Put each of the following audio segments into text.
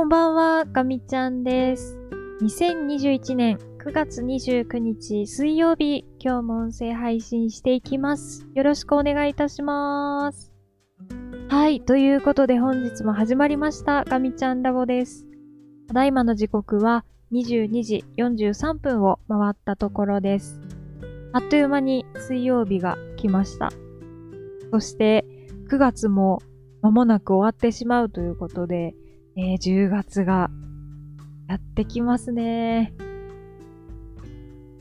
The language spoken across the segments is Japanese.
こんばんは、ガミちゃんです。2021年9月29日水曜日、今日も音声配信していきます。よろしくお願いいたします。はい、ということで本日も始まりました、ガミちゃんラボです。ただいまの時刻は22時43分を回ったところです。あっという間に水曜日が来ました。そして9月も間もなく終わってしまうということで、えー10月がやってきますね。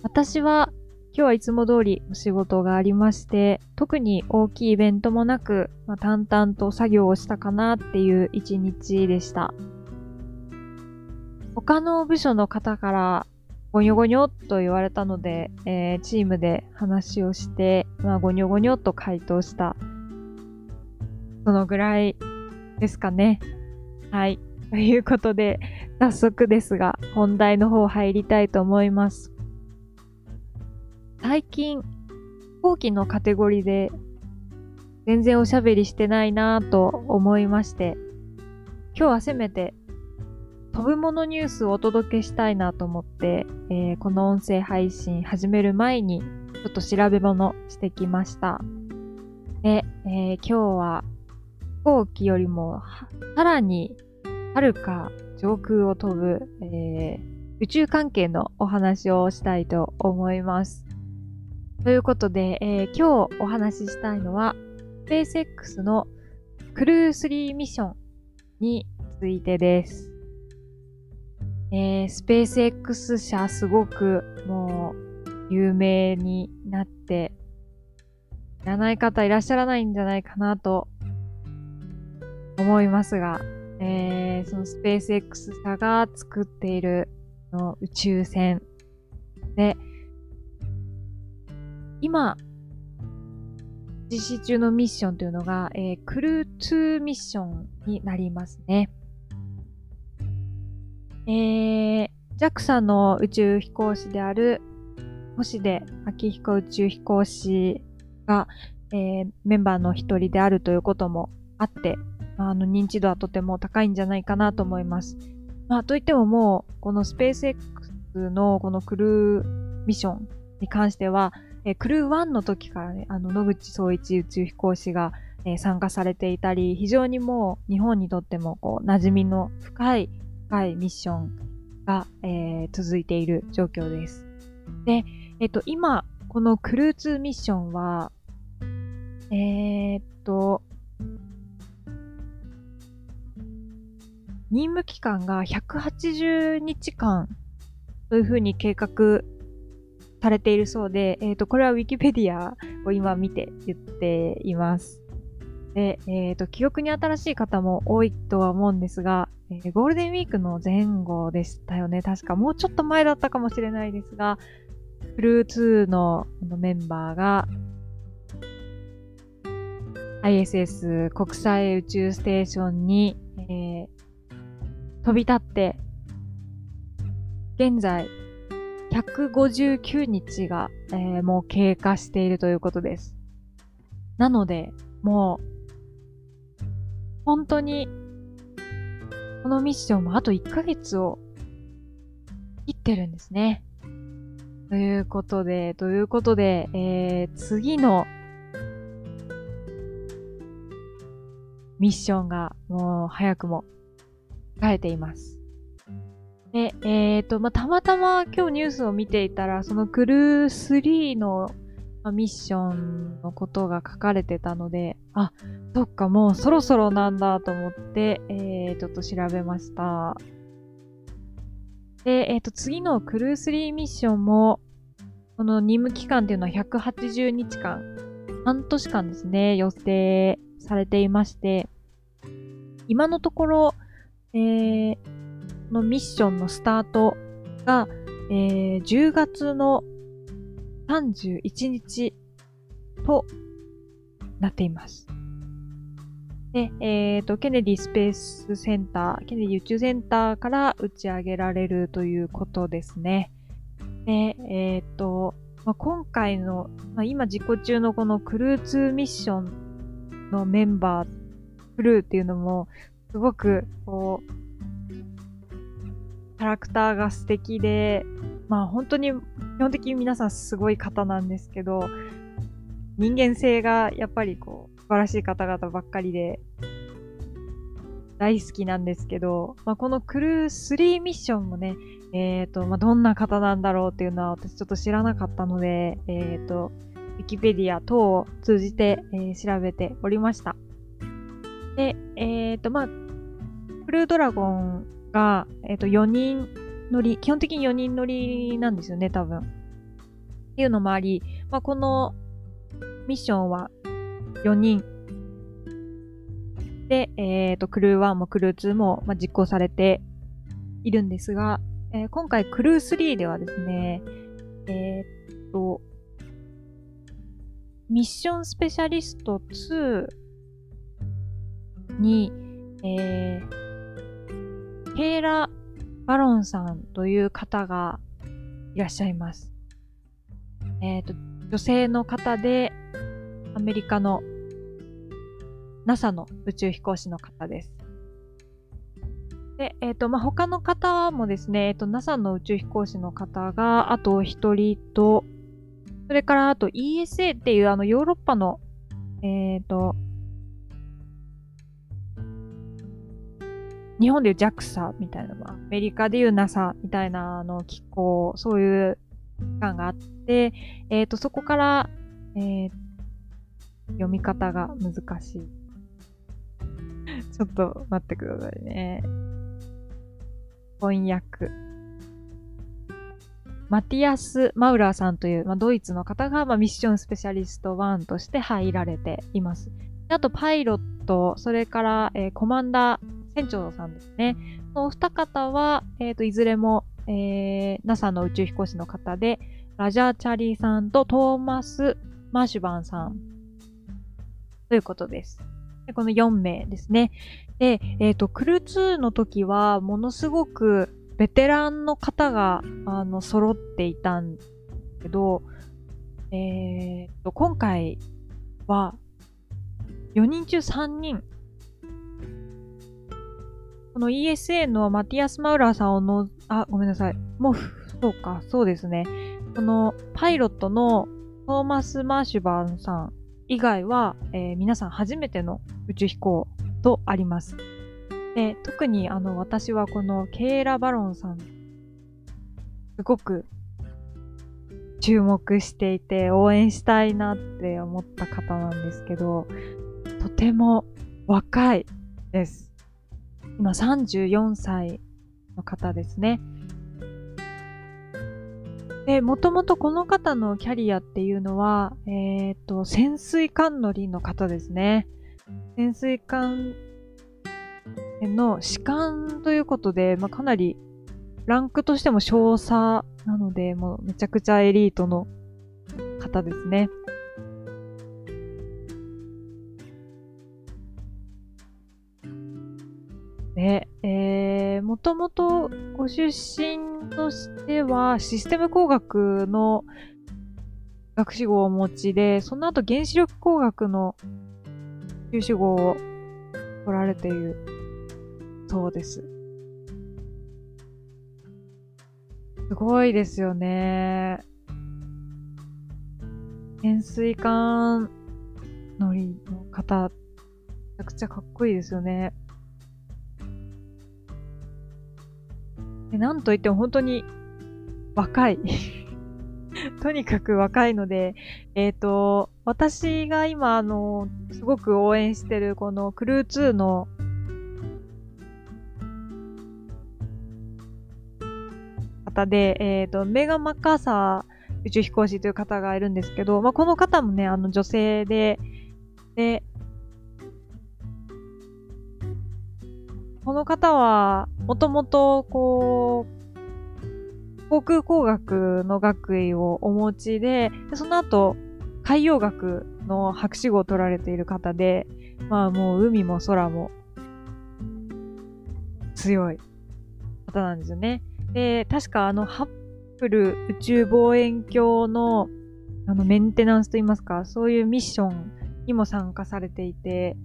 私は今日はいつも通りお仕事がありまして、特に大きいイベントもなく、まあ、淡々と作業をしたかなっていう一日でした。他の部署の方からゴニョゴニョと言われたので、えーチームで話をして、まあ、ゴニョゴニョと回答した。そのぐらいですかね。はい。ということで、早速ですが、本題の方入りたいと思います。最近、後期のカテゴリーで、全然おしゃべりしてないなぁと思いまして、今日はせめて、飛ぶものニュースをお届けしたいなと思って、えーこの音声配信始める前に、ちょっと調べ物してきました。で、えー今日は、行機よりも、さらに、はるか上空を飛ぶ、えー宇宙関係のお話をしたいと思います。ということで、えー今日お話ししたいのは、スペース X のクルー3ミッションについてです。えースペース X 社すごくもう有名になって、知らない方いらっしゃらないんじゃないかなと思いますが、えーそのスペース X 社が作っているの宇宙船で、今、実施中のミッションというのが、えークルー2ミッションになりますね。えー、JAXA の宇宙飛行士である星出明彦宇宙飛行士が、えーメンバーの一人であるということもあって、あの認知度はとても高いんじゃないかなと思います。まあ、といってももう、このスペース X のこのクルーミッションに関しては、えクルー1の時からね、あの、野口聡一宇宙飛行士が、え参加されていたり、非常にもう日本にとってもこう、馴染みの深い、深いミッションが、えー続いている状況です。で、えっ、と、今、このクルー2ミッションは、えー任務期間が180日間というふうに計画されているそうで、えっ、と、これは Wikipedia を今見て言っています。で、えっ、と、記憶に新しい方も多いとは思うんですが、えーゴールデンウィークの前後でしたよね。確かもうちょっと前だったかもしれないですが、クルー2ののメンバーが ISS 国際宇宙ステーションに、えー飛び立って、現在159日が、えーもう経過しているということです。なので、もう、本当に、このミッションもあと1ヶ月を切ってるんですね。ということで、ということで、えー次のミッションがもう早くも控えています。で、えっ、と、まあ、たまたま今日ニュースを見ていたら、そのクルー3のミッションのことが書かれてたので、あ、そっか、もうそろそろなんだと思って、えー、ちょっと調べました。で、えっ、と、次のクルー3ミッションも、この任務期間っていうのは180日間、半年間ですね、予定されていまして、今のところ、えー、のミッションのスタートが、えー10月の31日となっています。で、えっ、と、ケネディスペースセンター、ケネディ宇宙センターから打ち上げられるということですね。で、えっ、と、まあ、今回の、まあ、今実行中のこのクルー2ミッションのメンバー、クルーっていうのも、すごく、こう、キャラクターが素敵で、まあ本当に基本的に皆さんすごい方なんですけど、人間性がやっぱりこう素晴らしい方々ばっかりで、大好きなんですけど、まあ、このクルー3ミッションもね、えっ、ー、と、まあ、どんな方なんだろうっていうのは私ちょっと知らなかったので、えっ、ー、と、ウィキペディア等を通じて、えー、調べておりました。えっ、と、まあ、クルードラゴンが、えっ、と、4人乗り、基本的に4人乗りなんですよね、多分。っていうのもあり、まあ、このミッションは4人で、えっ、ー、と、クルー1もクルー2も、まあ、実行されているんですが、えー、今回クルー3ではですね、えっ、と、ミッションスペシャリスト2に、えー、ケーラ・バロンさんという方がいらっしゃいます。えっ、と、女性の方で、アメリカの NASA の宇宙飛行士の方です。で、えっ、ー、と、まあ、他の方もですね、えっ、ー、と、NASA の宇宙飛行士の方が、あと一人と、それからあと ESA っていうあのヨーロッパの、えっ、と、日本でいう JAXA みたいなのアメリカでいう NASA みたいなあの機構、そういう機関があって、えっ、と、そこから、えー、読み方が難しい。ちょっと待ってくださいね。翻訳。マティアス・マウラーさんという、まあ、ドイツの方が、まあ、ミッションスペシャリスト1として入られています。あと、パイロット、それから、えー、コマンダー、船長さんですね。このお二方は、えっ、ー、と、いずれも、えー、NASA の宇宙飛行士の方で、ラジャー・チャリーさんとトーマス・マーシュバンさんということです。でこの4名ですね。で、えっ、ー、と、クルー2の時は、ものすごくベテランの方が、あの、揃っていたんですけど、えっ、ー、と、今回は、4人中3人、この ESA のマティアス・マウラーさんをの、あ、ごめんなさい。もう、そうか、そうですね。このパイロットのトーマス・マーシュバーンさん以外は、えー、皆さん初めての宇宙飛行とあります。で特にあの私はこのケイラ・バロンさん、すごく注目していて応援したいなって思った方なんですけど、とても若いです。今34歳の方ですね。で、もともとこの方のキャリアっていうのは、えっ、ー、と、潜水艦乗りの方ですね。潜水艦の士官ということで、まあ、かなりランクとしても少佐なので、もうめちゃくちゃエリートの方ですね。で、えー、もともとご出身としてはシステム工学の学士号をお持ちで、その後原子力工学の修士号を取られているそうです。すごいですよね。潜水艦乗りの方、めちゃくちゃかっこいいですよね。でなんといっても本当に若い。とにかく若いので、えっ、ー、と、私が今、あの、すごく応援してるこのクルー2の方で、えっ、ー、と、メガ・マッカーサー宇宙飛行士という方がいるんですけど、まあ、この方もね、あの女性で、で、この方は、もともと、こう、航空工学の学位をお持ちで、その後、海洋学の博士号を取られている方で、まあもう海も空も強い方なんですよね。で、確かあの、ハッブル宇宙望遠鏡のあのメンテナンスといいますか、そういうミッションにも参加されていて、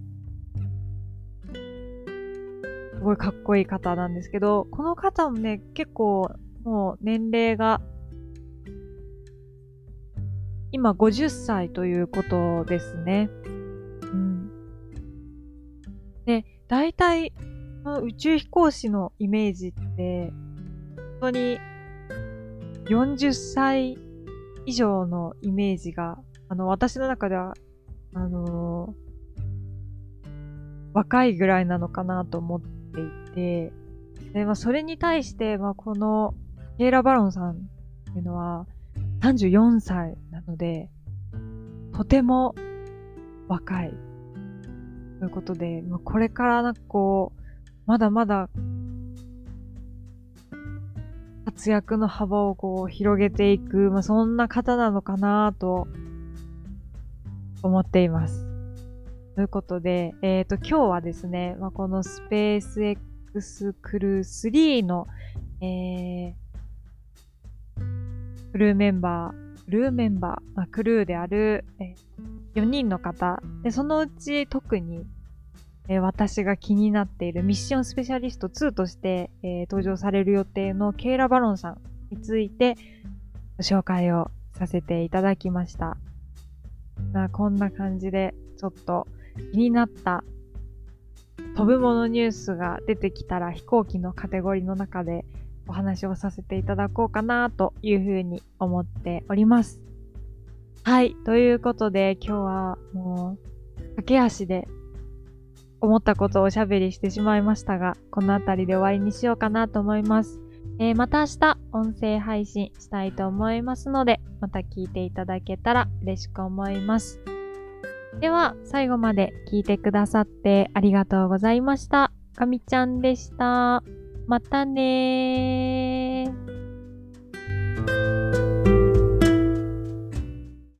ごいかっこいい方なんですけど、この方もね、結構もう年齢が今50歳ということですね。うん。で、大体、宇宙飛行士のイメージって、本当に40歳以上のイメージが、あの、私の中では、あのー、若いぐらいなのかなと思っていて、で、まあ、それに対して、まあ、この、ケイラ・バロンさんっていうのは、34歳なので、とても若い。ということで、まあ、これからなんかこう、まだまだ活躍の幅をこう広げていく、まあ、そんな方なのかなと思っています。ということで、えっ、ー、と、今日はですね、まあ、このスペース X クルー3の、えー、クルーメンバー、クルーメンバー、まあ、クルーである、えー、4人の方、で、そのうち特にえー、私が気になっているミッションスペシャリスト2として、えー、登場される予定のケイラ・バロンさんについてご紹介をさせていただきました。まあ、こんな感じでちょっと気になった飛ぶものニュースが出てきたら飛行機のカテゴリーの中でお話をさせていただこうかなというふうに思っております。はい。ということで今日はもう駆け足で思ったことをおしゃべりしてしまいましたが、この辺りで終わりにしようかなと思います。えー、また明日音声配信したいと思いますので、また聞いていただけたら嬉しく思います。では、最後まで聞いてくださってありがとうございました。かみちゃんでした。またねー。